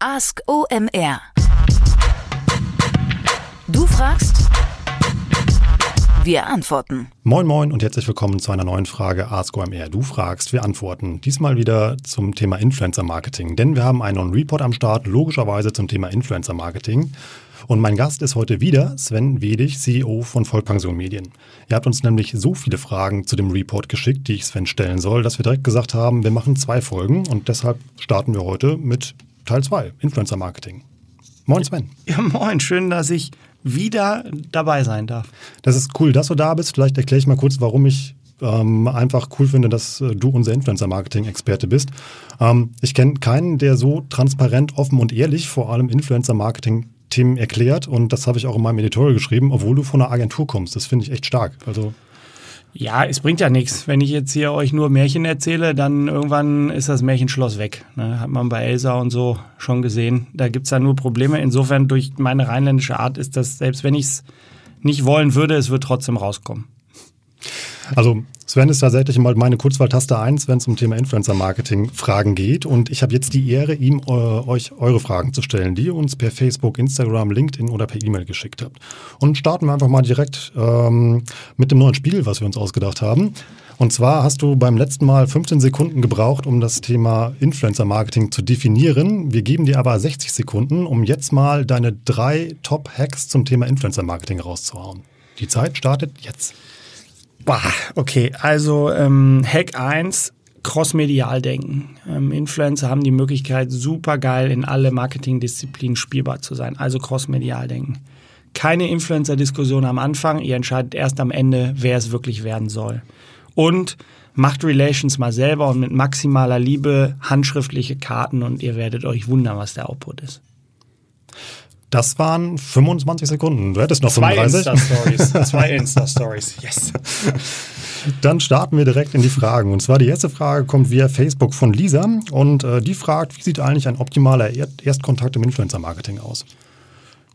Ask OMR. Du fragst, wir antworten. Moin Moin und herzlich willkommen zu einer neuen Frage Ask OMR. Du fragst, wir antworten. Diesmal wieder zum Thema Influencer Marketing, denn wir haben einen Report am Start, logischerweise zum Thema Influencer Marketing. Und mein Gast ist heute wieder Sven Wedig, CEO von Vollpension Medien. Ihr habt uns nämlich so viele Fragen zu dem Report geschickt, die ich Sven stellen soll, dass wir direkt gesagt haben, wir machen zwei Folgen und deshalb starten wir heute mit Teil 2, Influencer Marketing. Moin Sven. Ja, moin, schön, dass ich wieder dabei sein darf. Das ist cool, dass du da bist. Vielleicht erkläre ich mal kurz, warum ich ähm, einfach cool finde, dass äh, du unser Influencer-Marketing-Experte bist. Ähm, ich kenne keinen, der so transparent, offen und ehrlich vor allem Influencer-Marketing Themen erklärt und das habe ich auch in meinem Editorial geschrieben, obwohl du von einer Agentur kommst. Das finde ich echt stark. Also ja, es bringt ja nichts. Wenn ich jetzt hier euch nur Märchen erzähle, dann irgendwann ist das Märchenschloss weg. Ne? Hat man bei Elsa und so schon gesehen. Da gibt es da nur Probleme. Insofern durch meine rheinländische Art ist das, selbst wenn ich es nicht wollen würde, es wird trotzdem rauskommen. Also Sven ist tatsächlich mal meine Kurzwahltaste 1, wenn es um Thema Influencer-Marketing-Fragen geht. Und ich habe jetzt die Ehre, ihm äh, euch eure Fragen zu stellen, die ihr uns per Facebook, Instagram, LinkedIn oder per E-Mail geschickt habt. Und starten wir einfach mal direkt ähm, mit dem neuen Spiel, was wir uns ausgedacht haben. Und zwar hast du beim letzten Mal 15 Sekunden gebraucht, um das Thema Influencer-Marketing zu definieren. Wir geben dir aber 60 Sekunden, um jetzt mal deine drei Top-Hacks zum Thema Influencer-Marketing rauszuhauen. Die Zeit startet jetzt. Bah, okay, also ähm, Hack 1, crossmedial denken. Ähm, Influencer haben die Möglichkeit, super geil in alle Marketingdisziplinen spielbar zu sein. Also crossmedial denken. Keine Influencer-Diskussion am Anfang, ihr entscheidet erst am Ende, wer es wirklich werden soll. Und macht Relations mal selber und mit maximaler Liebe handschriftliche Karten und ihr werdet euch wundern, was der Output ist. Das waren 25 Sekunden. Du hättest noch Zwei 35. Insta-Stories. Zwei Insta-Stories. Yes. Dann starten wir direkt in die Fragen. Und zwar die erste Frage kommt via Facebook von Lisa und äh, die fragt, wie sieht eigentlich ein optimaler Erstkontakt im Influencer-Marketing aus?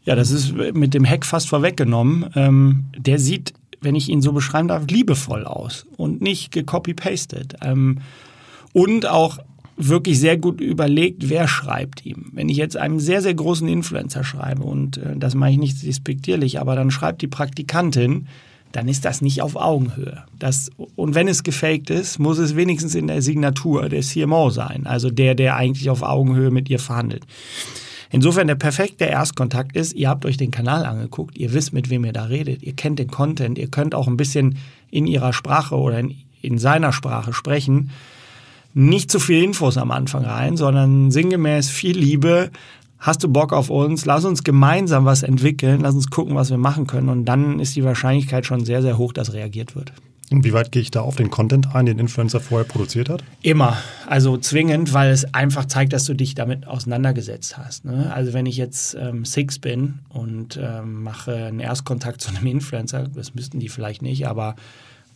Ja, das ist mit dem Hack fast vorweggenommen. Ähm, der sieht, wenn ich ihn so beschreiben darf, liebevoll aus und nicht gecopy-pasted. Ähm, und auch wirklich sehr gut überlegt, wer schreibt ihm. Wenn ich jetzt einem sehr, sehr großen Influencer schreibe, und äh, das mache ich nicht despektierlich, aber dann schreibt die Praktikantin, dann ist das nicht auf Augenhöhe. Das, und wenn es gefaked ist, muss es wenigstens in der Signatur der CMO sein, also der, der eigentlich auf Augenhöhe mit ihr verhandelt. Insofern der perfekte Erstkontakt ist, ihr habt euch den Kanal angeguckt, ihr wisst, mit wem ihr da redet, ihr kennt den Content, ihr könnt auch ein bisschen in ihrer Sprache oder in, in seiner Sprache sprechen nicht zu viel Infos am Anfang rein, sondern sinngemäß viel Liebe. Hast du Bock auf uns? Lass uns gemeinsam was entwickeln. Lass uns gucken, was wir machen können. Und dann ist die Wahrscheinlichkeit schon sehr, sehr hoch, dass reagiert wird. Inwieweit gehe ich da auf den Content ein, den Influencer vorher produziert hat? Immer. Also zwingend, weil es einfach zeigt, dass du dich damit auseinandergesetzt hast. Ne? Also wenn ich jetzt ähm, Six bin und ähm, mache einen Erstkontakt zu einem Influencer, das müssten die vielleicht nicht, aber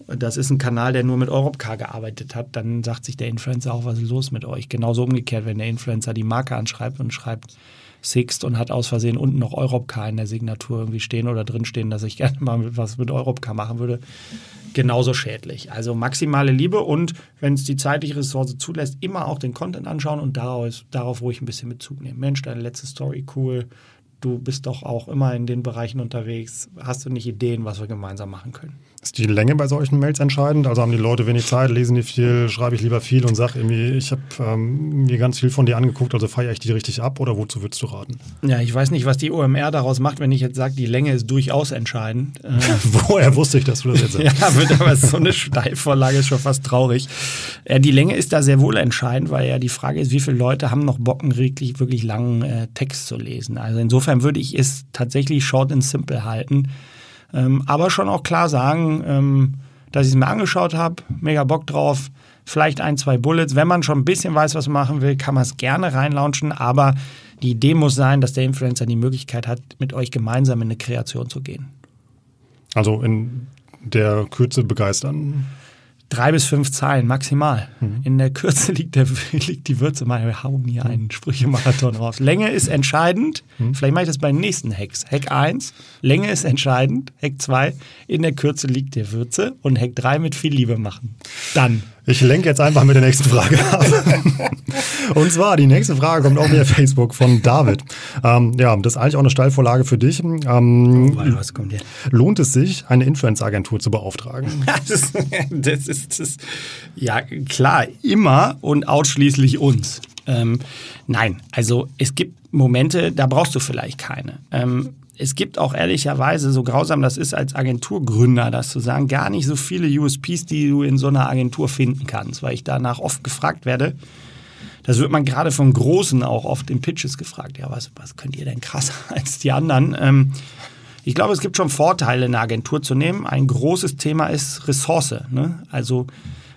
das ist ein Kanal, der nur mit Europcar gearbeitet hat, dann sagt sich der Influencer auch, was ist los mit euch? Genauso umgekehrt, wenn der Influencer die Marke anschreibt und schreibt Sixt und hat aus Versehen unten noch Europcar in der Signatur irgendwie stehen oder drin stehen, dass ich gerne mal was mit Europcar machen würde, genauso schädlich. Also maximale Liebe und, wenn es die zeitliche Ressource zulässt, immer auch den Content anschauen und darauf, darauf ruhig ein bisschen Bezug nehmen. Mensch, deine letzte Story, cool. Du bist doch auch immer in den Bereichen unterwegs. Hast du nicht Ideen, was wir gemeinsam machen können? Ist die Länge bei solchen Mails entscheidend? Also haben die Leute wenig Zeit, lesen die viel, schreibe ich lieber viel und sage irgendwie, ich habe ähm, mir ganz viel von dir angeguckt, also feiere ich die richtig ab oder wozu würdest du raten? Ja, ich weiß nicht, was die OMR daraus macht, wenn ich jetzt sage, die Länge ist durchaus entscheidend. Äh, Woher wusste ich, dass du das jetzt sagst? ja, wird aber so eine Steilvorlage ist schon fast traurig. Äh, die Länge ist da sehr wohl entscheidend, weil ja die Frage ist, wie viele Leute haben noch Bock, einen wirklich, wirklich langen äh, Text zu lesen. Also insofern würde ich es tatsächlich short and simple halten. Ähm, aber schon auch klar sagen, ähm, dass ich es mir angeschaut habe, mega Bock drauf, vielleicht ein, zwei Bullets. Wenn man schon ein bisschen weiß, was man machen will, kann man es gerne reinlaunchen, aber die Idee muss sein, dass der Influencer die Möglichkeit hat, mit euch gemeinsam in eine Kreation zu gehen. Also in der Kürze begeistern drei bis fünf Zeilen maximal. Mhm. In der Kürze liegt, der, liegt die Würze. Mal wir hauen hier einen Sprüchemarathon raus. Länge ist entscheidend. Mhm. Vielleicht mache ich das bei den nächsten Hacks. Hack 1, Länge ist entscheidend. Hack 2, in der Kürze liegt der Würze. Und Hack 3 mit viel Liebe machen. Dann. Ich lenke jetzt einfach mit der nächsten Frage ab. Und zwar, die nächste Frage kommt auch via Facebook von David. Ähm, ja, das ist eigentlich auch eine Steilvorlage für dich. Ähm, Oh, was kommt hier? lohnt es sich, eine Influencer-Agentur zu beauftragen? Das, das ist das. Ja, klar, immer und ausschließlich uns. Ähm, nein, also es gibt Momente, da brauchst du vielleicht keine. Ähm, es gibt auch ehrlicherweise, so grausam das ist als Agenturgründer, das zu sagen, gar nicht so viele USPs, die du in so einer Agentur finden kannst, weil ich danach oft gefragt werde. Das wird man gerade von Großen auch oft in Pitches gefragt. Ja, was, was könnt ihr denn krasser als die anderen? Ähm, ich glaube, es gibt schon Vorteile, eine Agentur zu nehmen. Ein großes Thema ist Ressource. Ne? Also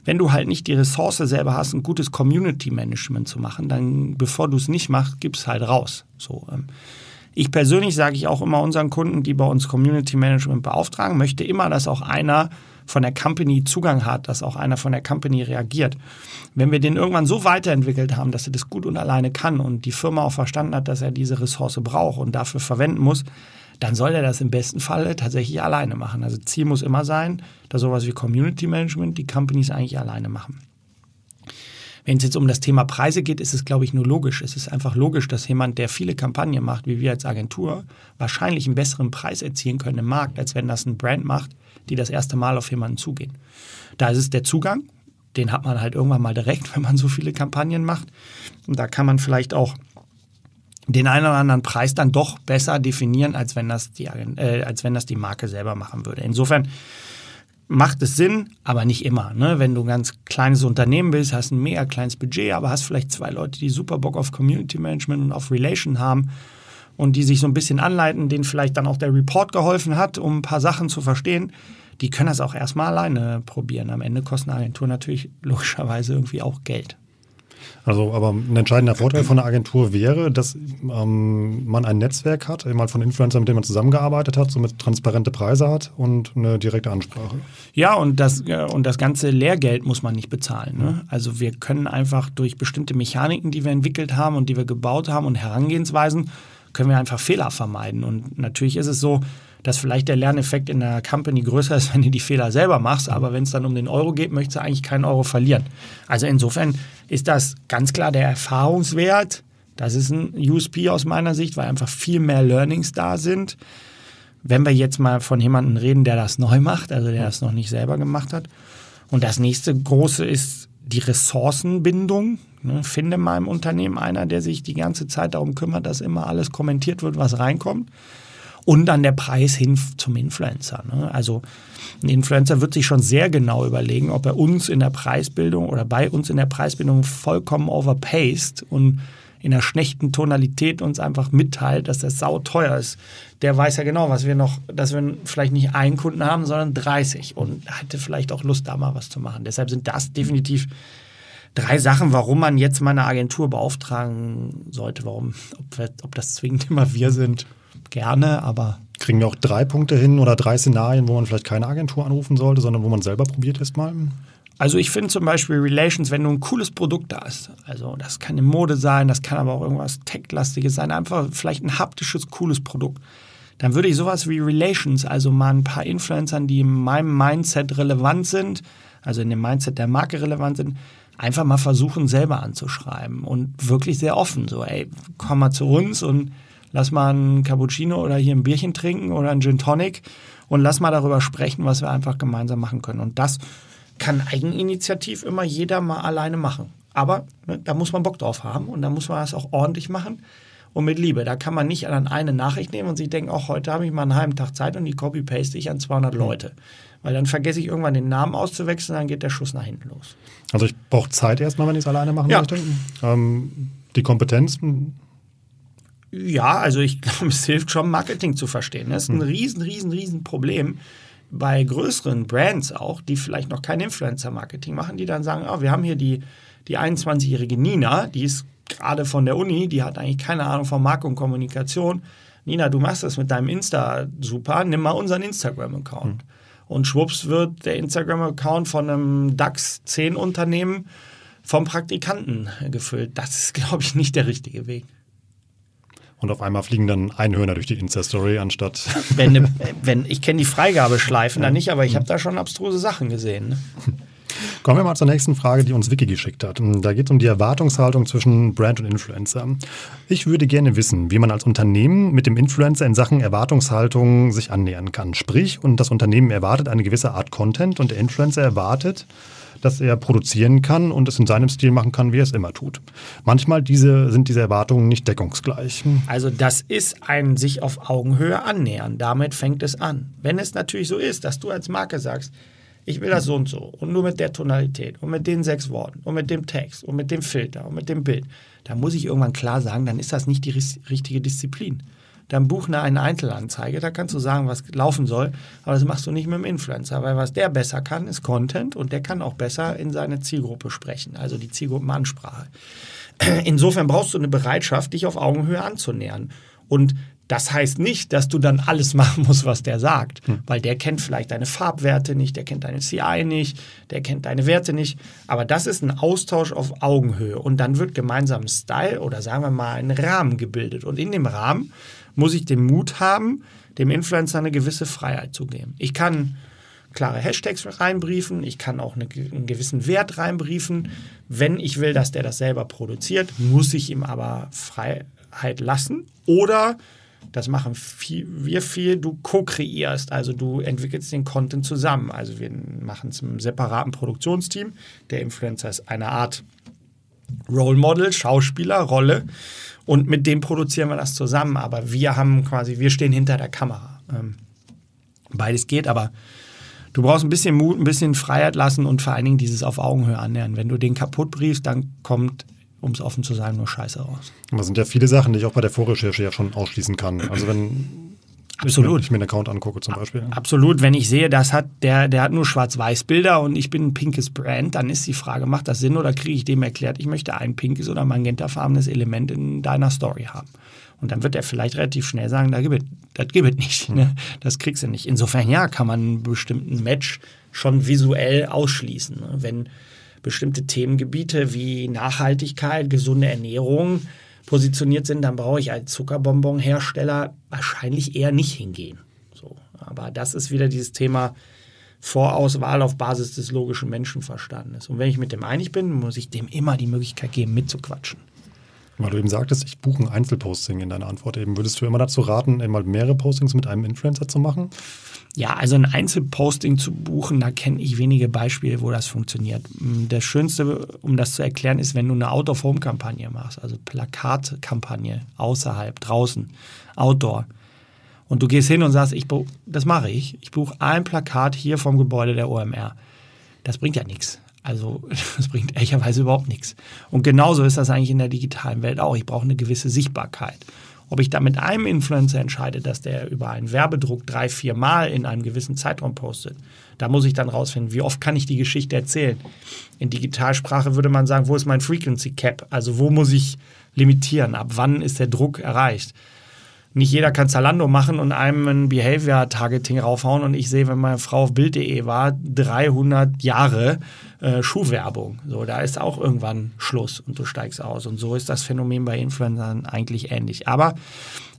wenn du halt nicht die Ressource selber hast, ein gutes Community-Management zu machen, dann bevor du es nicht machst, gib's halt raus. So, ähm, ich persönlich sage ich auch immer unseren Kunden, die bei uns Community Management beauftragen, möchte immer, dass auch einer von der Company Zugang hat, dass auch einer von der Company reagiert. Wenn wir den irgendwann so weiterentwickelt haben, dass er das gut und alleine kann und die Firma auch verstanden hat, dass er diese Ressource braucht und dafür verwenden muss, dann soll er das im besten Falle tatsächlich alleine machen. Also Ziel muss immer sein, dass sowas wie Community Management die Companies eigentlich alleine machen. Wenn es jetzt um das Thema Preise geht, ist es, glaube ich, nur logisch. Es ist einfach logisch, dass jemand, der viele Kampagnen macht, wie wir als Agentur, wahrscheinlich einen besseren Preis erzielen können im Markt, als wenn das ein Brand macht, die das erste Mal auf jemanden zugehen. Da ist es der Zugang, den hat man halt irgendwann mal direkt, wenn man so viele Kampagnen macht. Und da kann man vielleicht auch den einen oder anderen Preis dann doch besser definieren, als wenn das die, äh, als wenn das die Marke selber machen würde. Insofern macht es Sinn, aber nicht immer. Ne? Wenn du ein ganz kleines Unternehmen bist, hast ein mega kleines Budget, aber hast vielleicht zwei Leute, die super Bock auf Community Management und auf Relation haben und die sich so ein bisschen anleiten, denen vielleicht dann auch der Report geholfen hat, um ein paar Sachen zu verstehen, die können das auch erstmal alleine probieren. Am Ende kostet eine Agentur natürlich logischerweise irgendwie auch Geld. Also, aber ein entscheidender Vorteil von einer Agentur wäre, dass ähm, man ein Netzwerk hat, mal von Influencern, mit denen man zusammengearbeitet hat, somit transparente Preise hat und eine direkte Ansprache. Ja, und das, äh, und das ganze Lehrgeld muss man nicht bezahlen. Ne? Also wir können einfach durch bestimmte Mechaniken, die wir entwickelt haben und die wir gebaut haben und Herangehensweisen, können wir einfach Fehler vermeiden. Und natürlich ist es so, dass vielleicht der Lerneffekt in der Company größer ist, wenn du die Fehler selber machst, aber wenn es dann um den Euro geht, möchtest du eigentlich keinen Euro verlieren. Also insofern ist das ganz klar der Erfahrungswert. Das ist ein USP aus meiner Sicht, weil einfach viel mehr Learnings da sind. Wenn wir jetzt mal von jemandem reden, der das neu macht, also der das noch nicht selber gemacht hat. Und das nächste große ist die Ressourcenbindung. Ne, finde mal im Unternehmen einer, der sich die ganze Zeit darum kümmert, dass immer alles kommentiert wird, was reinkommt und dann der Preis hin zum Influencer. Ne? Also ein Influencer wird sich schon sehr genau überlegen, ob er uns in der Preisbildung oder bei uns in der Preisbildung vollkommen overpaced und in einer schlechten Tonalität uns einfach mitteilt, dass das sau teuer ist. Der weiß ja genau, was wir noch, dass wir vielleicht nicht einen Kunden haben, sondern 30 und hatte vielleicht auch Lust, da mal was zu machen. Deshalb sind das definitiv drei Sachen, warum man jetzt mal eine Agentur beauftragen sollte. Warum, ob, ob das zwingend immer wir sind, gerne, aber. Kriegen wir auch drei Punkte hin oder drei Szenarien, wo man vielleicht keine Agentur anrufen sollte, sondern wo man selber probiert erstmal? Also ich finde zum Beispiel Relations, wenn du ein cooles Produkt hast, also das kann eine Mode sein, das kann aber auch irgendwas Tech-lastiges sein, einfach vielleicht ein haptisches, cooles Produkt, dann würde ich sowas wie Relations, also mal ein paar Influencern, die in meinem Mindset relevant sind, also in dem Mindset der Marke relevant sind, einfach mal versuchen, selber anzuschreiben und wirklich sehr offen, so ey, komm mal zu uns und lass mal ein Cappuccino oder hier ein Bierchen trinken oder ein Gin Tonic und lass mal darüber sprechen, was wir einfach gemeinsam machen können. Und das kann Eigeninitiativ immer jeder mal alleine machen. Aber ne, da muss man Bock drauf haben und da muss man das auch ordentlich machen und mit Liebe. Da kann man nicht an eine Nachricht nehmen und sich denken, auch heute habe ich mal einen halben Tag Zeit und die copy-paste ich an 200 Leute. Weil dann vergesse ich irgendwann den Namen auszuwechseln, dann geht der Schuss nach hinten los. Also ich brauche Zeit erstmal, wenn ich es alleine machen Ja. möchte. Ähm, die Kompetenz, Ja, also ich glaube, es hilft schon, Marketing zu verstehen. Das ist ein riesen, riesen, riesen Problem bei größeren Brands auch, die vielleicht noch kein Influencer-Marketing machen, die dann sagen, oh, wir haben hier die, die 21-jährige Nina, die ist gerade von der Uni, die hat eigentlich keine Ahnung von Marke und Kommunikation. Nina, du machst das mit deinem Insta super, nimm mal unseren Instagram-Account. Und schwupps wird der Instagram-Account von einem DAX 10 Unternehmen vom Praktikanten gefüllt. Das ist, glaube ich, nicht der richtige Weg. Und auf einmal fliegen dann Einhörner durch die Insta-Story, anstatt Wenn, ne, wenn ich kenne die Freigabeschleifen da nicht, aber ich habe da schon abstruse Sachen gesehen. Ne? Kommen wir mal zur nächsten Frage, die uns Vicky geschickt hat. Da geht es um die Erwartungshaltung zwischen Brand und Influencer. Ich würde gerne wissen, wie man als Unternehmen mit dem Influencer in Sachen Erwartungshaltung sich annähern kann. Sprich, und das Unternehmen erwartet eine gewisse Art Content und der Influencer erwartet, dass er produzieren kann und es in seinem Stil machen kann, wie er es immer tut. Manchmal diese, sind diese Erwartungen nicht deckungsgleich. Also das ist ein sich auf Augenhöhe annähern. Damit fängt es an. Wenn es natürlich so ist, dass du als Marke sagst, ich will das so und so und nur mit der Tonalität und mit den sechs Worten und mit dem Text und mit dem Filter und mit dem Bild, dann muss ich irgendwann klar sagen, dann ist das nicht die richtige Disziplin dann buch eine Einzelanzeige. Da kannst du sagen, was laufen soll, aber das machst du nicht mit dem Influencer, weil was der besser kann, ist Content und der kann auch besser in seine Zielgruppe sprechen, also die Zielgruppenansprache. Insofern brauchst du eine Bereitschaft, dich auf Augenhöhe anzunähern. Und das heißt nicht, dass du dann alles machen musst, was der sagt, hm. weil der kennt vielleicht deine Farbwerte nicht, der kennt deine CI nicht, der kennt deine Werte nicht. Aber das ist ein Austausch auf Augenhöhe und dann wird gemeinsam ein Style oder sagen wir mal ein Rahmen gebildet. Und in dem Rahmen muss ich den Mut haben, dem Influencer eine gewisse Freiheit zu geben. Ich kann klare Hashtags reinbriefen, ich kann auch eine, einen gewissen Wert reinbriefen. Wenn ich will, dass der das selber produziert, muss ich ihm aber Freiheit lassen. Oder, das machen viel, wir viel, du co-kreierst, also du entwickelst den Content zusammen. Also wir machen es im separaten Produktionsteam. Der Influencer ist eine Art Role Model, Schauspieler, Rolle und mit dem produzieren wir das zusammen. Aber wir haben quasi, wir stehen hinter der Kamera. Ähm, beides geht, aber du brauchst ein bisschen Mut, ein bisschen Freiheit lassen und vor allen Dingen dieses auf Augenhöhe annähern. Wenn du den kaputt briefst, dann kommt um es offen zu sagen, nur Scheiße raus. Das sind ja viele Sachen, die ich auch bei der Vorrecherche ja schon ausschließen kann. Also wenn Absolut. Wenn ich mir einen Account angucke zum Beispiel. Absolut. Wenn ich sehe, das hat, der, der hat nur Schwarz-Weiß-Bilder und ich bin ein pinkes Brand, dann ist die Frage, macht das Sinn oder kriege ich dem erklärt, ich möchte ein pinkes oder magentafarbenes Element in deiner Story haben. Und dann wird er vielleicht relativ schnell sagen, da gibt das gibt es nicht. Ne? Das kriegst du nicht. Insofern, ja, kann man einen bestimmten Match schon visuell ausschließen. Ne? Wenn bestimmte Themengebiete wie Nachhaltigkeit, gesunde Ernährung, positioniert sind, dann brauche ich als Zuckerbonbonhersteller wahrscheinlich eher nicht hingehen. So. Aber das ist wieder dieses Thema Vorauswahl auf Basis des logischen Menschenverstandes. Und wenn ich mit dem einig bin, muss ich dem immer die Möglichkeit geben, mitzuquatschen. Weil du eben sagtest, ich buche ein Einzelposting in deiner Antwort eben. Würdest du immer dazu raten, mal mehrere Postings mit einem Influencer zu machen? Ja, also ein Einzelposting zu buchen, da kenne ich wenige Beispiele, wo das funktioniert. Das Schönste, um das zu erklären, ist, wenn du eine Out-of-Home-Kampagne machst, also Plakatkampagne außerhalb, draußen, Outdoor. Und du gehst hin und sagst, ich das mache ich. Ich buche ein Plakat hier vom Gebäude der OMR. Das bringt ja nichts. Also das bringt ehrlicherweise überhaupt nichts. Und genauso ist das eigentlich in der digitalen Welt auch. Ich brauche eine gewisse Sichtbarkeit. Ob ich da mit einem Influencer entscheide, dass der über einen Werbedruck drei, vier Mal in einem gewissen Zeitraum postet, da muss ich dann rausfinden, wie oft kann ich die Geschichte erzählen. In Digitalsprache würde man sagen, wo ist mein Frequency Cap? Also wo muss ich limitieren? Ab wann ist der Druck erreicht? Nicht jeder kann Zalando machen und einem ein Behavior-Targeting raufhauen und ich sehe, wenn meine Frau auf Bild.de war, 300 Jahre äh, Schuhwerbung. So, da ist auch irgendwann Schluss und du steigst aus. Und so ist das Phänomen bei Influencern eigentlich ähnlich. Aber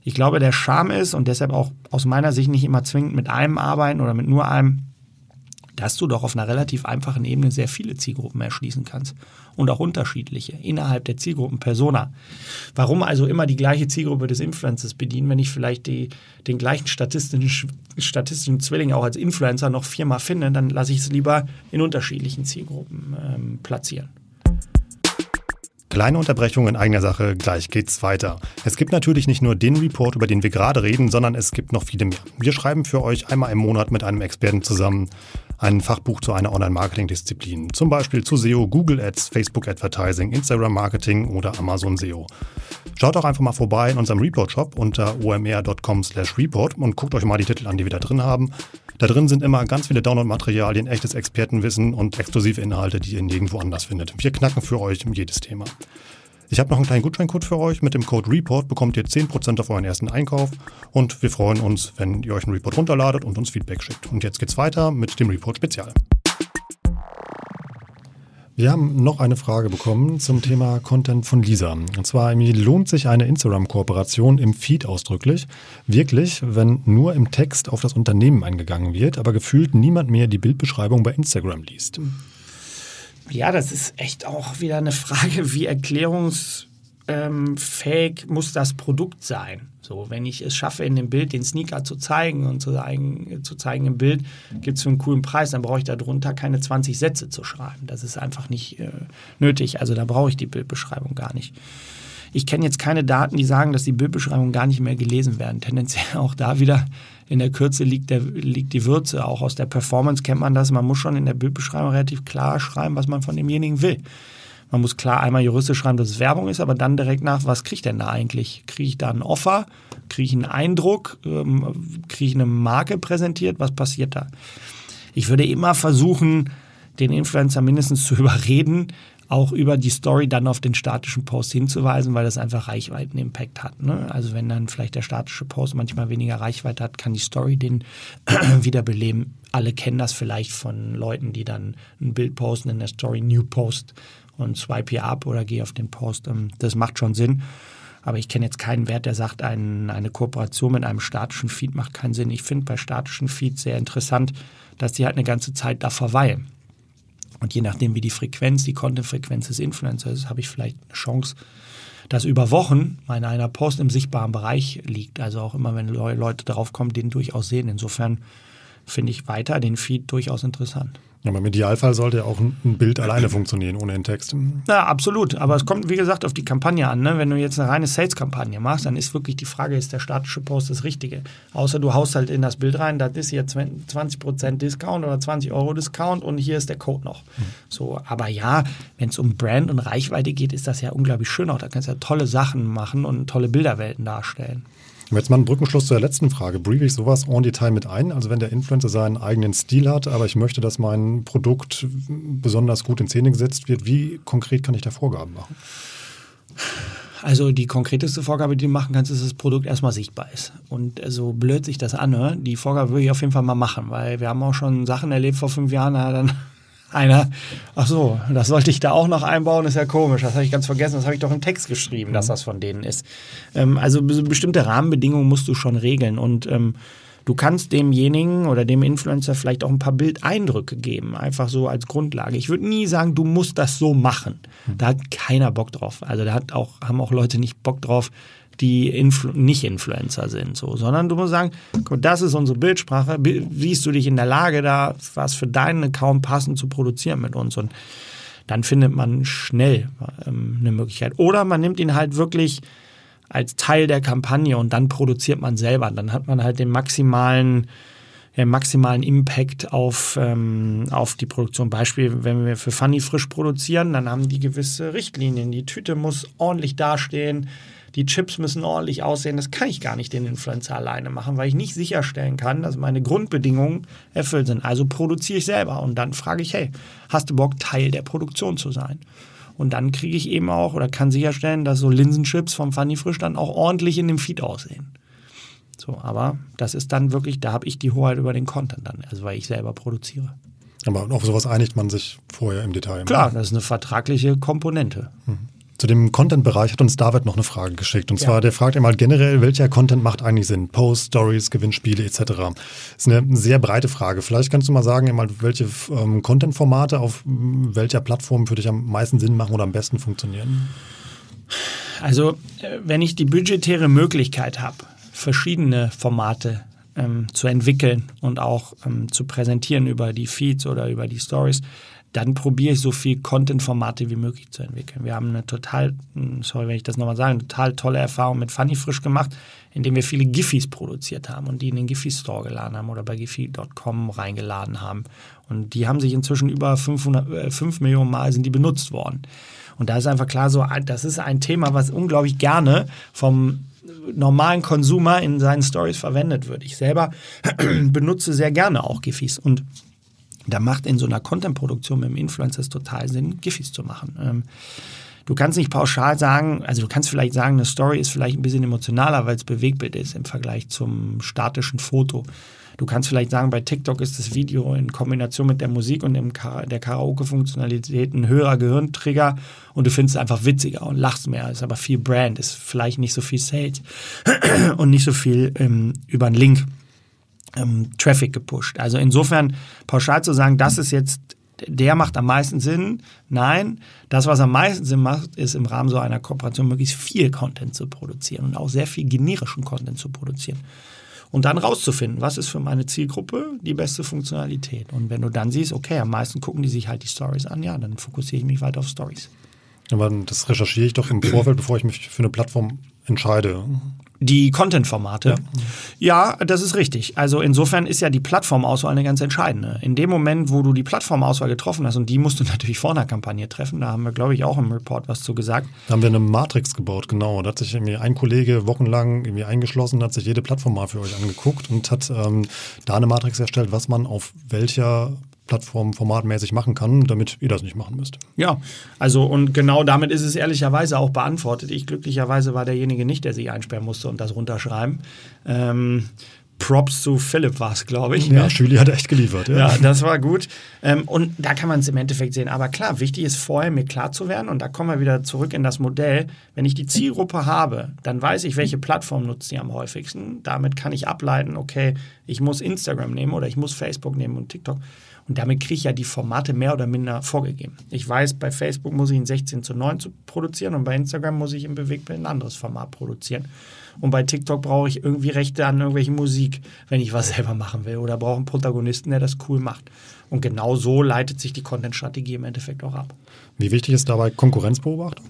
ich glaube, der Charme ist und deshalb auch aus meiner Sicht nicht immer zwingend mit einem arbeiten oder mit nur einem, dass du doch auf einer relativ einfachen Ebene sehr viele Zielgruppen erschließen kannst und auch unterschiedliche innerhalb der Zielgruppen Persona. Warum also immer die gleiche Zielgruppe des Influencers bedienen, wenn ich vielleicht die, den gleichen statistischen, statistischen Zwilling auch als Influencer noch viermal finde, dann lasse ich es lieber in unterschiedlichen Zielgruppen ähm, platzieren. Kleine Unterbrechung in eigener Sache, gleich geht's weiter. Es gibt natürlich nicht nur den Report, über den wir gerade reden, sondern es gibt noch viele mehr. Wir schreiben für euch einmal im Monat mit einem Experten zusammen ein Fachbuch zu einer Online-Marketing-Disziplin. Zum Beispiel zu SEO, Google Ads, Facebook Advertising, Instagram Marketing oder Amazon SEO. Schaut doch einfach mal vorbei in unserem Report-Shop unter omr.com slash report und guckt euch mal die Titel an, die wir da drin haben. Da drin sind immer ganz viele Download-Materialien, echtes Expertenwissen und exklusive Inhalte, die ihr nirgendwo anders findet. Wir knacken für euch jedes Thema. Ich habe noch einen kleinen Gutscheincode für euch. Mit dem Code REPORT bekommt ihr 10% auf euren ersten Einkauf. Und wir freuen uns, wenn ihr euch einen Report runterladet und uns Feedback schickt. Und jetzt geht's weiter mit dem Report Spezial. Wir haben noch eine Frage bekommen zum Thema Content von Lisa. Und zwar, lohnt sich eine Instagram-Kooperation im Feed ausdrücklich? Wirklich, wenn nur im Text auf das Unternehmen eingegangen wird, aber gefühlt niemand mehr die Bildbeschreibung bei Instagram liest? Ja, das ist echt auch wieder eine Frage, wie erklärungsfähig muss das Produkt sein. So, wenn ich es schaffe, in dem Bild den Sneaker zu zeigen und zu zeigen, zu zeigen im Bild, gibt es einen coolen Preis, dann brauche ich darunter keine 20 Sätze zu schreiben. Das ist einfach nicht äh, nötig. Also da brauche ich die Bildbeschreibung gar nicht. Ich kenne jetzt keine Daten, die sagen, dass die Bildbeschreibungen gar nicht mehr gelesen werden. Tendenziell auch da wieder in der Kürze liegt, der, liegt die Würze. Auch aus der Performance kennt man das. Man muss schon in der Bildbeschreibung relativ klar schreiben, was man von demjenigen will. Man muss klar einmal juristisch schreiben, dass es Werbung ist, aber dann direkt nach, was kriege ich denn da eigentlich? Kriege ich da ein Offer? Kriege ich einen Eindruck? Ähm, kriege ich eine Marke präsentiert? Was passiert da? Ich würde immer versuchen, den Influencer mindestens zu überreden, auch über die Story dann auf den statischen Post hinzuweisen, weil das einfach Reichweiten-Impact hat. Ne? Also wenn dann vielleicht der statische Post manchmal weniger Reichweite hat, kann die Story den wiederbeleben. Alle kennen das vielleicht von Leuten, die dann ein Bild posten in der Story, New Post und swipe hier ab oder gehe auf den Post. Ähm, das macht schon Sinn. Aber ich kenne jetzt keinen Wert, der sagt, ein, eine Kooperation mit einem statischen Feed macht keinen Sinn. Ich finde bei statischen Feeds sehr interessant, dass die halt eine ganze Zeit da verweilen. Und je nachdem, wie die Frequenz, die Content-Frequenz des Influencers ist, habe ich vielleicht eine Chance, dass über Wochen mein einer Post im sichtbaren Bereich liegt. Also auch immer, wenn Leute drauf kommen, den durchaus sehen. Insofern finde ich weiter den Feed durchaus interessant. Ja, aber im Idealfall sollte ja auch ein Bild alleine funktionieren, ohne den Text. Ja, absolut. Aber es kommt, wie gesagt, auf die Kampagne an. Ne? Wenn du jetzt eine reine Sales-Kampagne machst, dann ist wirklich die Frage, ist der statische Post das Richtige? Außer du haust halt in das Bild rein, das ist hier 20% Discount oder 20 Euro Discount und hier ist der Code noch. Mhm. So, aber ja, wenn es um Brand und Reichweite geht, ist das ja unglaublich schön auch. Da kannst du ja tolle Sachen machen und tolle Bilderwelten darstellen. Jetzt mal einen Brückenschluss zur letzten Frage. Brief ich sowas en Detail mit ein? Also wenn der Influencer seinen eigenen Stil hat, aber ich möchte, dass mein Produkt besonders gut in Szene gesetzt wird, wie konkret kann ich da Vorgaben machen? Also die konkreteste Vorgabe, die du machen kannst, ist, dass das Produkt erstmal sichtbar ist. Und so blöd sich das anhört, die Vorgabe würde ich auf jeden Fall mal machen, weil wir haben auch schon Sachen erlebt vor fünf Jahren, da dann einer, ach so, das sollte ich da auch noch einbauen, ist ja komisch, das habe ich ganz vergessen, das habe ich doch im Text geschrieben, mhm. dass das von denen ist. Ähm, also bestimmte Rahmenbedingungen musst du schon regeln und ähm, du kannst demjenigen oder dem Influencer vielleicht auch ein paar Bildeindrücke geben, einfach so als Grundlage. Ich würde nie sagen, du musst das so machen. Mhm. Da hat keiner Bock drauf. Also da hat auch, haben auch Leute nicht Bock drauf, die Influ nicht Influencer sind, so, sondern du musst sagen, das ist unsere Bildsprache, siehst du dich in der Lage, da was für deinen Account passend zu produzieren mit uns und dann findet man schnell ähm, eine Möglichkeit. Oder man nimmt ihn halt wirklich als Teil der Kampagne und dann produziert man selber. Dann hat man halt den maximalen, den maximalen Impact auf, ähm, auf die Produktion. Beispiel, wenn wir für Funny frisch produzieren, dann haben die gewisse Richtlinien. Die Tüte muss ordentlich dastehen die Chips müssen ordentlich aussehen. Das kann ich gar nicht den Influencer alleine machen, weil ich nicht sicherstellen kann, dass meine Grundbedingungen erfüllt sind. Also produziere ich selber und dann frage ich, hey, hast du Bock, Teil der Produktion zu sein? Und dann kriege ich eben auch oder kann sicherstellen, dass so Linsenchips vom Funny Frisch dann auch ordentlich in dem Feed aussehen. So, aber das ist dann wirklich, da habe ich die Hoheit über den Content dann, also weil ich selber produziere. Aber auf sowas einigt man sich vorher im Detail. Klar, das ist eine vertragliche Komponente. Mhm. Zu dem Content-Bereich hat uns David noch eine Frage geschickt. Und zwar, der fragt einmal generell, welcher Content macht eigentlich Sinn? Posts, Stories, Gewinnspiele etc. Das ist eine sehr breite Frage. Vielleicht kannst du mal sagen, welche ähm, Content-Formate auf welcher Plattform für dich am meisten Sinn machen oder am besten funktionieren? Also, äh, wenn ich die budgetäre Möglichkeit habe, verschiedene Formate ähm, zu entwickeln und auch ähm, zu präsentieren über die Feeds oder über die Stories, dann probiere ich so viel Content-Formate wie möglich zu entwickeln. Wir haben eine total, hm, sorry, wenn ich das nochmal sage, eine total tolle Erfahrung mit Funny Frisch gemacht, indem wir viele Giffys produziert haben und die in den Giffy Store geladen haben oder bei Giffy.com reingeladen haben. Und die haben sich inzwischen über 500, äh, 5 Millionen Mal sind die benutzt worden. Und da ist einfach klar so, das ist ein Thema, was unglaublich gerne vom normalen Konsumer in seinen Stories verwendet wird. Ich selber benutze sehr gerne auch Giffys und da macht in so einer Content-Produktion mit dem Influencer total Sinn, Giffys zu machen. Ähm, du kannst nicht pauschal sagen, also du kannst vielleicht sagen, eine Story ist vielleicht ein bisschen emotionaler, weil es Bewegbild ist im Vergleich zum statischen Foto. Du kannst vielleicht sagen, bei TikTok ist das Video in Kombination mit der Musik und dem Ka der Karaoke-Funktionalität ein höherer Gehirntrigger und du findest es einfach witziger und lachst mehr. Ist aber viel Brand, ist vielleicht nicht so viel Sales und nicht so viel ähm, über einen Link ähm, Traffic gepusht. Also insofern pauschal zu sagen, das ist jetzt der macht am meisten Sinn. Nein, das, was am meisten Sinn macht, ist im Rahmen so einer Kooperation möglichst viel Content zu produzieren und auch sehr viel generischen Content zu produzieren. Und dann rauszufinden, was ist für meine Zielgruppe die beste Funktionalität. Und wenn du dann siehst, okay, am meisten gucken die sich halt die Stories an, ja, dann fokussiere ich mich weiter auf Stories. Aber das recherchiere ich doch im Vorfeld, bevor ich mich für eine Plattform entscheide. Die Content-Formate. Ja. ja. das ist richtig. Also insofern ist ja die Plattformauswahl eine ganz entscheidende. In dem Moment, wo du die Plattformauswahl getroffen hast, und die musst du natürlich vor einer Kampagne treffen, da haben wir, glaube ich, auch im Report was zu gesagt. Da haben wir eine Matrix gebaut, genau. Da hat sich irgendwie ein Kollege wochenlang irgendwie eingeschlossen, hat sich jede Plattform mal für euch angeguckt und hat ähm, da eine Matrix erstellt, was man auf welcher Plattform formatmäßig machen kann, damit ihr das nicht machen müsst. Ja, also und genau damit ist es ehrlicherweise auch beantwortet. Ich glücklicherweise war derjenige nicht, der sich einsperren musste und das runterschreiben. Ähm, Props zu Philipp war es, glaube ich. Ja, Schüli hat echt geliefert. Ja, ja das war gut. Ähm, und da kann man es im Endeffekt sehen. Aber klar, wichtig ist vorher mir klar zu werden. Und da kommen wir wieder zurück in das Modell. Wenn ich die Zielgruppe habe, dann weiß ich, welche Plattform nutzt sie am häufigsten. Damit kann ich ableiten, okay, ich muss Instagram nehmen oder ich muss Facebook nehmen und TikTok. Und damit kriege ich ja die Formate mehr oder minder vorgegeben. Ich weiß, bei Facebook muss ich in 16 zu 9 produzieren und bei Instagram muss ich im Bewegtbild ein anderes Format produzieren. Und bei TikTok brauche ich irgendwie Rechte an irgendwelche Musik, wenn ich was selber machen will. Oder brauche einen Protagonisten, der das cool macht. Und genau so leitet sich die Content-Strategie im Endeffekt auch ab. Wie wichtig ist dabei Konkurrenzbeobachtung?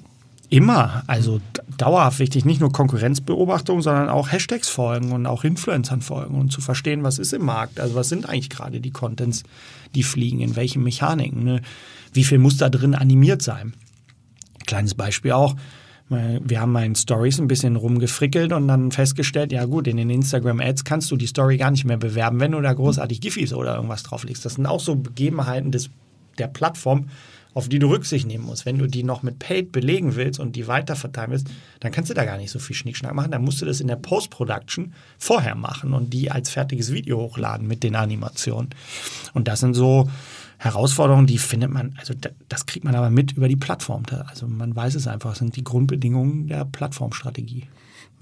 Immer, also dauerhaft wichtig, nicht nur Konkurrenzbeobachtung, sondern auch Hashtags folgen und auch Influencern folgen und zu verstehen, was ist im Markt, also was sind eigentlich gerade die Contents, die fliegen, in welchen Mechaniken, ne? wie viel muss da drin animiert sein. Kleines Beispiel auch, wir haben in Stories ein bisschen rumgefrickelt und dann festgestellt, ja gut, in den Instagram Ads kannst du die Story gar nicht mehr bewerben, wenn du da großartig Gifis oder irgendwas drauflegst. Das sind auch so Begebenheiten des, der Plattform, auf die du Rücksicht nehmen musst. Wenn du die noch mit Paid belegen willst und die weiterverteilen willst, dann kannst du da gar nicht so viel Schnickschnack machen. Dann musst du das in der Post-Production vorher machen und die als fertiges Video hochladen mit den Animationen. Und das sind so Herausforderungen, die findet man, also das kriegt man aber mit über die Plattform. Also man weiß es einfach, das sind die Grundbedingungen der Plattformstrategie.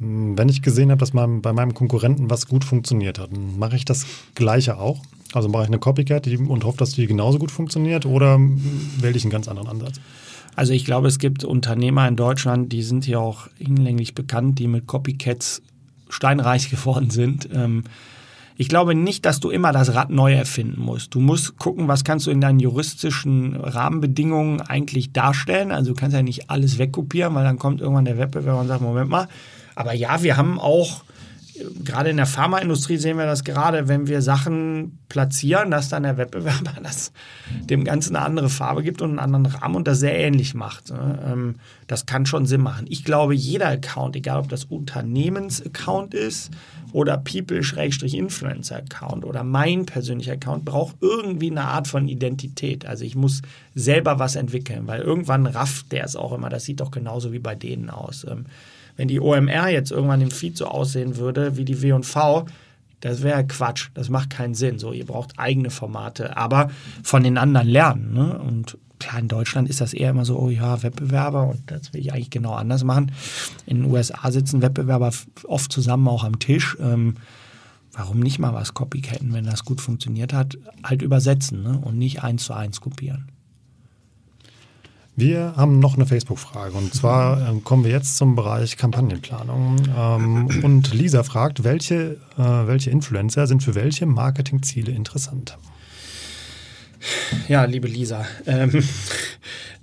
Wenn ich gesehen habe, dass bei meinem Konkurrenten was gut funktioniert hat, mache ich das Gleiche auch? Also mache ich eine Copycat und hoffe, dass die genauso gut funktioniert oder wähle ich einen ganz anderen Ansatz? Also ich glaube, es gibt Unternehmer in Deutschland, die sind hier auch hinlänglich bekannt, die mit Copycats steinreich geworden sind. Ähm, ich glaube nicht, dass du immer das Rad neu erfinden musst. Du musst gucken, was kannst du in deinen juristischen Rahmenbedingungen eigentlich darstellen. Also du kannst ja nicht alles wegkopieren, weil dann kommt irgendwann der Wettbewerber und sagt, Moment mal. Aber ja, wir haben auch gerade in der Pharmaindustrie sehen wir das gerade, wenn wir Sachen platzieren, dass dann der Wettbewerber das dem Ganzen eine andere Farbe gibt und einen anderen Rahmen und das sehr ähnlich macht. Ne? Ähm, das kann schon Sinn machen. Ich glaube, jeder Account, egal ob das Unternehmensaccount ist oder People-Influencer-Account oder mein persönlicher Account, braucht irgendwie eine Art von Identität. Also ich muss selber was entwickeln, weil irgendwann rafft der es auch immer. Das sieht doch genauso wie bei denen aus. Wenn die OMR jetzt irgendwann im Feed so aussehen würde wie die W&V, das wäre Quatsch. Das macht keinen Sinn. So, ihr braucht eigene Formate, aber von den anderen lernen. Ne? Und klar, in Deutschland ist das eher immer so, oh ja, Wettbewerber und das will ich eigentlich genau anders machen. In den USA sitzen Wettbewerber oft zusammen auch am Tisch. Ähm, warum nicht mal was copycatten, wenn das gut funktioniert hat? Halt übersetzen ne? und nicht eins zu eins kopieren. Wir haben noch eine Facebook-Frage und zwar äh, kommen wir jetzt zum Bereich Kampagnenplanung. Ähm, und Lisa fragt, welche, äh, welche Influencer sind für welche Marketingziele interessant? Ja, liebe Lisa, ähm,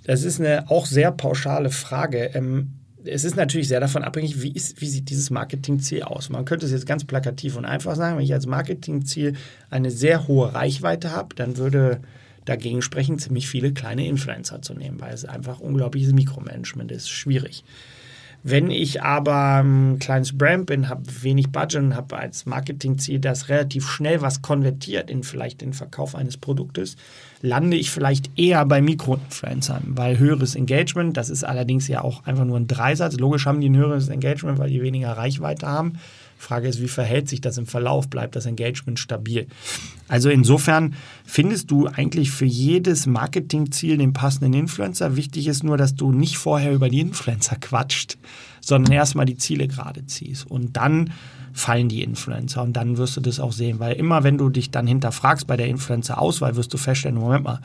das ist eine auch sehr pauschale Frage. Ähm, es ist natürlich sehr davon abhängig, wie, ist, wie sieht dieses Marketingziel aus. Man könnte es jetzt ganz plakativ und einfach sagen, wenn ich als Marketingziel eine sehr hohe Reichweite habe, dann würde dagegen sprechen, ziemlich viele kleine Influencer zu nehmen, weil es einfach unglaubliches Mikromanagement ist. Schwierig. Wenn ich aber ein kleines Brand bin, habe wenig Budget und habe als Marketingziel, dass relativ schnell was konvertiert in vielleicht den Verkauf eines Produktes, lande ich vielleicht eher bei Mikroinfluencern, weil höheres Engagement, das ist allerdings ja auch einfach nur ein Dreisatz. Logisch haben die ein höheres Engagement, weil die weniger Reichweite haben. Frage ist, wie verhält sich das im Verlauf? Bleibt das Engagement stabil? Also insofern findest du eigentlich für jedes Marketingziel den passenden Influencer. Wichtig ist nur, dass du nicht vorher über die Influencer quatscht, sondern erstmal die Ziele gerade ziehst. Und dann fallen die Influencer und dann wirst du das auch sehen. Weil immer, wenn du dich dann hinterfragst bei der Influencer-Auswahl, wirst du feststellen, Moment mal,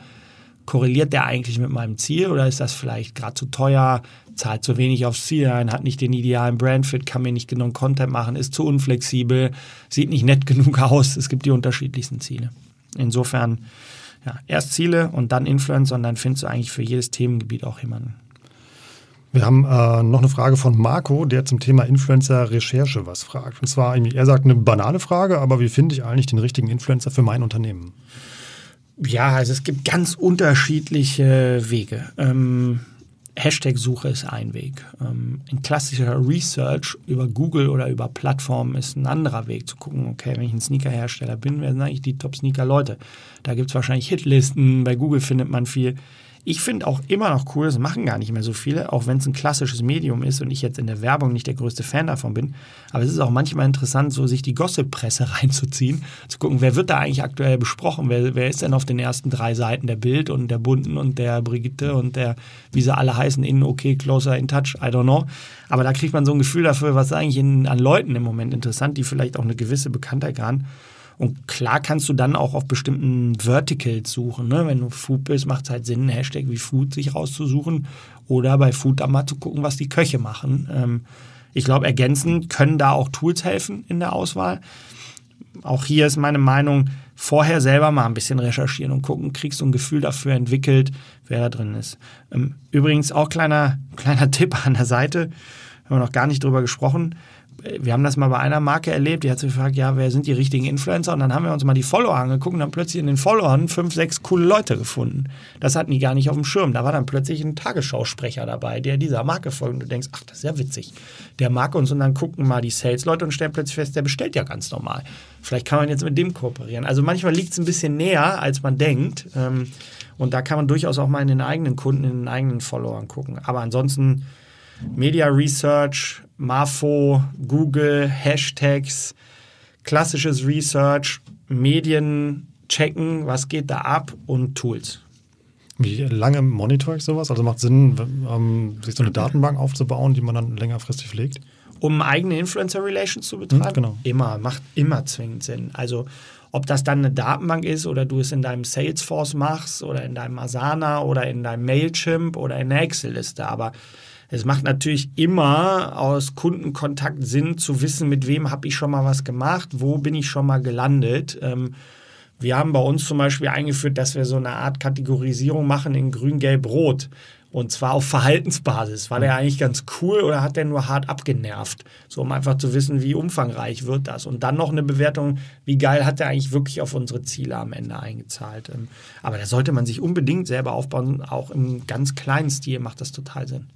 korreliert der eigentlich mit meinem Ziel oder ist das vielleicht gerade zu teuer, zahlt zu wenig aufs Ziel ein, hat nicht den idealen Brandfit, kann mir nicht genug Content machen, ist zu unflexibel, sieht nicht nett genug aus. Es gibt die unterschiedlichsten Ziele. Insofern, ja, erst Ziele und dann Influencer und dann findest du eigentlich für jedes Themengebiet auch jemanden. Wir haben äh, noch eine Frage von Marco, der zum Thema Influencer-Recherche was fragt. Und zwar, er sagt eine banale Frage, aber wie finde ich eigentlich den richtigen Influencer für mein Unternehmen? Ja, also es gibt ganz unterschiedliche Wege. Ähm, Hashtag-Suche ist ein Weg. Ähm, ein klassischer Research über Google oder über Plattformen ist ein anderer Weg zu gucken, okay, wenn ich ein Sneaker-Hersteller bin, wer sind eigentlich die Top-Sneaker-Leute? Da gibt es wahrscheinlich Hitlisten, bei Google findet man viel. Ich finde auch immer noch cool, das machen gar nicht mehr so viele, auch wenn es ein klassisches Medium ist und ich jetzt in der Werbung nicht der größte Fan davon bin. Aber es ist auch manchmal interessant, so sich die Gossip-Presse reinzuziehen, zu gucken, wer wird da eigentlich aktuell besprochen, wer, wer ist denn auf den ersten drei Seiten der Bild und der Bunten und der Brigitte und der, wie sie alle heißen, in okay, closer, in touch, I don't know. Aber da kriegt man so ein Gefühl dafür, was eigentlich in, an Leuten im Moment interessant, die vielleicht auch eine gewisse Bekanntheit haben. Und klar kannst du dann auch auf bestimmten Verticals suchen. Ne? Wenn du Food bist, macht es halt Sinn, einen Hashtag wie Food sich rauszusuchen oder bei Food dann mal zu gucken, was die Köche machen. Ähm, ich glaube, ergänzend können da auch Tools helfen in der Auswahl. Auch hier ist meine Meinung, vorher selber mal ein bisschen recherchieren und gucken, kriegst du ein Gefühl dafür entwickelt, wer da drin ist. Ähm, übrigens auch kleiner, kleiner Tipp an der Seite, haben wir noch gar nicht drüber gesprochen wir haben das mal bei einer Marke erlebt, die hat sich gefragt, ja, wer sind die richtigen Influencer? Und dann haben wir uns mal die Follower angeguckt und haben plötzlich in den Followern fünf, sechs coole Leute gefunden. Das hatten die gar nicht auf dem Schirm. Da war dann plötzlich ein Tagesschausprecher dabei, der dieser Marke folgt. Und du denkst, ach, das ist ja witzig. Der mag uns und dann gucken mal die Sales-Leute und stellen plötzlich fest, der bestellt ja ganz normal. Vielleicht kann man jetzt mit dem kooperieren. Also manchmal liegt es ein bisschen näher, als man denkt. Ähm, und da kann man durchaus auch mal in den eigenen Kunden, in den eigenen Followern gucken. Aber ansonsten Media Research, Mafo, Google, Hashtags, klassisches Research, Medien checken, was geht da ab und Tools. Wie lange monitore ich sowas? Also macht Sinn, ähm, sich so eine Datenbank aufzubauen, die man dann längerfristig pflegt? Um eigene Influencer-Relations zu betreiben? Hm, genau. Immer, macht immer zwingend Sinn. Also ob das dann eine Datenbank ist oder du es in deinem Salesforce machst oder in deinem Asana oder in deinem Mailchimp oder in der Excel-Liste. Aber es macht natürlich immer aus Kundenkontakt Sinn zu wissen, mit wem habe ich schon mal was gemacht, wo bin ich schon mal gelandet. Ähm, wir haben bei uns zum Beispiel eingeführt, dass wir so eine Art Kategorisierung machen in Grün, Gelb, Rot. Und zwar auf Verhaltensbasis. War der eigentlich ganz cool oder hat der nur hart abgenervt? So, um einfach zu wissen, wie umfangreich wird das. Und dann noch eine Bewertung, wie geil hat der eigentlich wirklich auf unsere Ziele am Ende eingezahlt. Ähm, aber da sollte man sich unbedingt selber aufbauen. Auch im ganz kleinen Stil macht das total Sinn.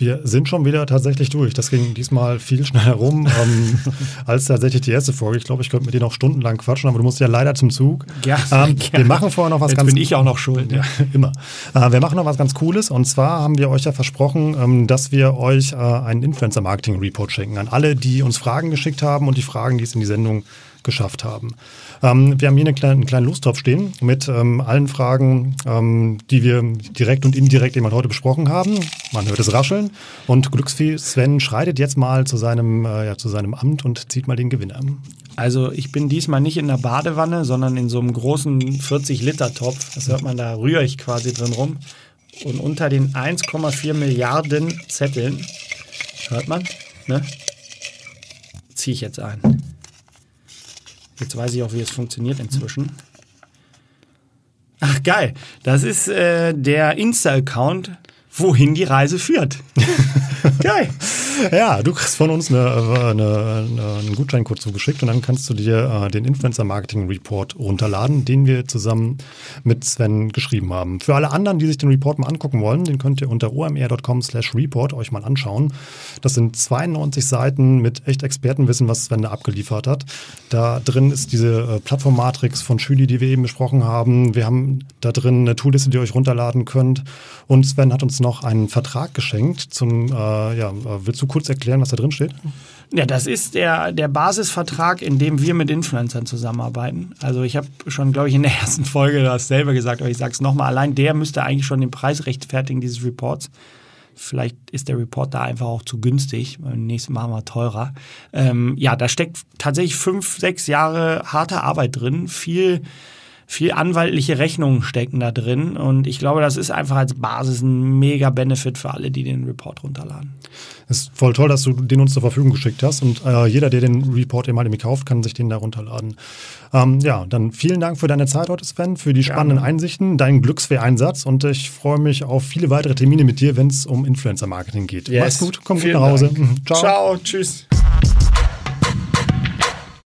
Wir sind schon wieder tatsächlich durch. Das ging diesmal viel schneller rum ähm, als tatsächlich die erste Folge. Ich glaube, ich könnte mit dir noch stundenlang quatschen, aber du musst ja leider zum Zug. Ja, ähm, wir machen vorher noch was Jetzt ganz. bin ich auch noch schuld. Ja, immer. Äh, wir machen noch was ganz Cooles und zwar haben wir euch ja versprochen, ähm, dass wir euch äh, einen Influencer-Marketing-Report schenken an alle, die uns Fragen geschickt haben und die Fragen, die es in die Sendung geschafft haben. Ähm, wir haben hier einen kleinen, einen kleinen Lostopf stehen mit ähm, allen Fragen, ähm, die wir direkt und indirekt jemand heute besprochen haben. Man hört es rascheln. Und Glücksvieh Sven schreitet jetzt mal zu seinem, äh, ja, zu seinem Amt und zieht mal den Gewinner. Also ich bin diesmal nicht in der Badewanne, sondern in so einem großen 40-Liter-Topf. Das hört man, da rühre ich quasi drin rum. Und unter den 1,4 Milliarden Zetteln, hört man, ne, ziehe ich jetzt ein. Jetzt weiß ich auch, wie es funktioniert inzwischen. Ach geil, das ist äh, der Insta-Account, wohin die Reise führt. geil. Ja, du kriegst von uns eine, eine, eine, einen Gutscheincode zugeschickt und dann kannst du dir äh, den Influencer Marketing Report runterladen, den wir zusammen mit Sven geschrieben haben. Für alle anderen, die sich den Report mal angucken wollen, den könnt ihr unter omr.com slash report euch mal anschauen. Das sind 92 Seiten mit echt Expertenwissen, was Sven da abgeliefert hat. Da drin ist diese äh, Plattform-Matrix von Schüli, die wir eben besprochen haben. Wir haben da drin eine Toolliste, die ihr euch runterladen könnt. Und Sven hat uns noch einen Vertrag geschenkt zum, äh, ja, willst du kurz erklären, was da drin steht? Ja, das ist der, der Basisvertrag, in dem wir mit Influencern zusammenarbeiten. Also ich habe schon, glaube ich, in der ersten Folge das selber gesagt, aber ich sage es nochmal, allein der müsste eigentlich schon den Preis rechtfertigen dieses Reports. Vielleicht ist der Report da einfach auch zu günstig. Beim nächsten Mal machen wir teurer. Ähm, ja, da steckt tatsächlich fünf, sechs Jahre harte Arbeit drin. Viel viel anwaltliche Rechnungen stecken da drin. Und ich glaube, das ist einfach als Basis ein mega Benefit für alle, die den Report runterladen. Ist voll toll, dass du den uns zur Verfügung geschickt hast. Und äh, jeder, der den Report eben irgendwie kauft, kann sich den da runterladen. Ähm, ja, dann vielen Dank für deine Zeit heute, Sven, für die spannenden Gerne. Einsichten, deinen Glücksfee-Einsatz. Und ich freue mich auf viele weitere Termine mit dir, wenn es um Influencer-Marketing geht. Mach's gut, komm gut Vielen nach Hause. Dank. Mhm. Ciao. Ciao, tschüss.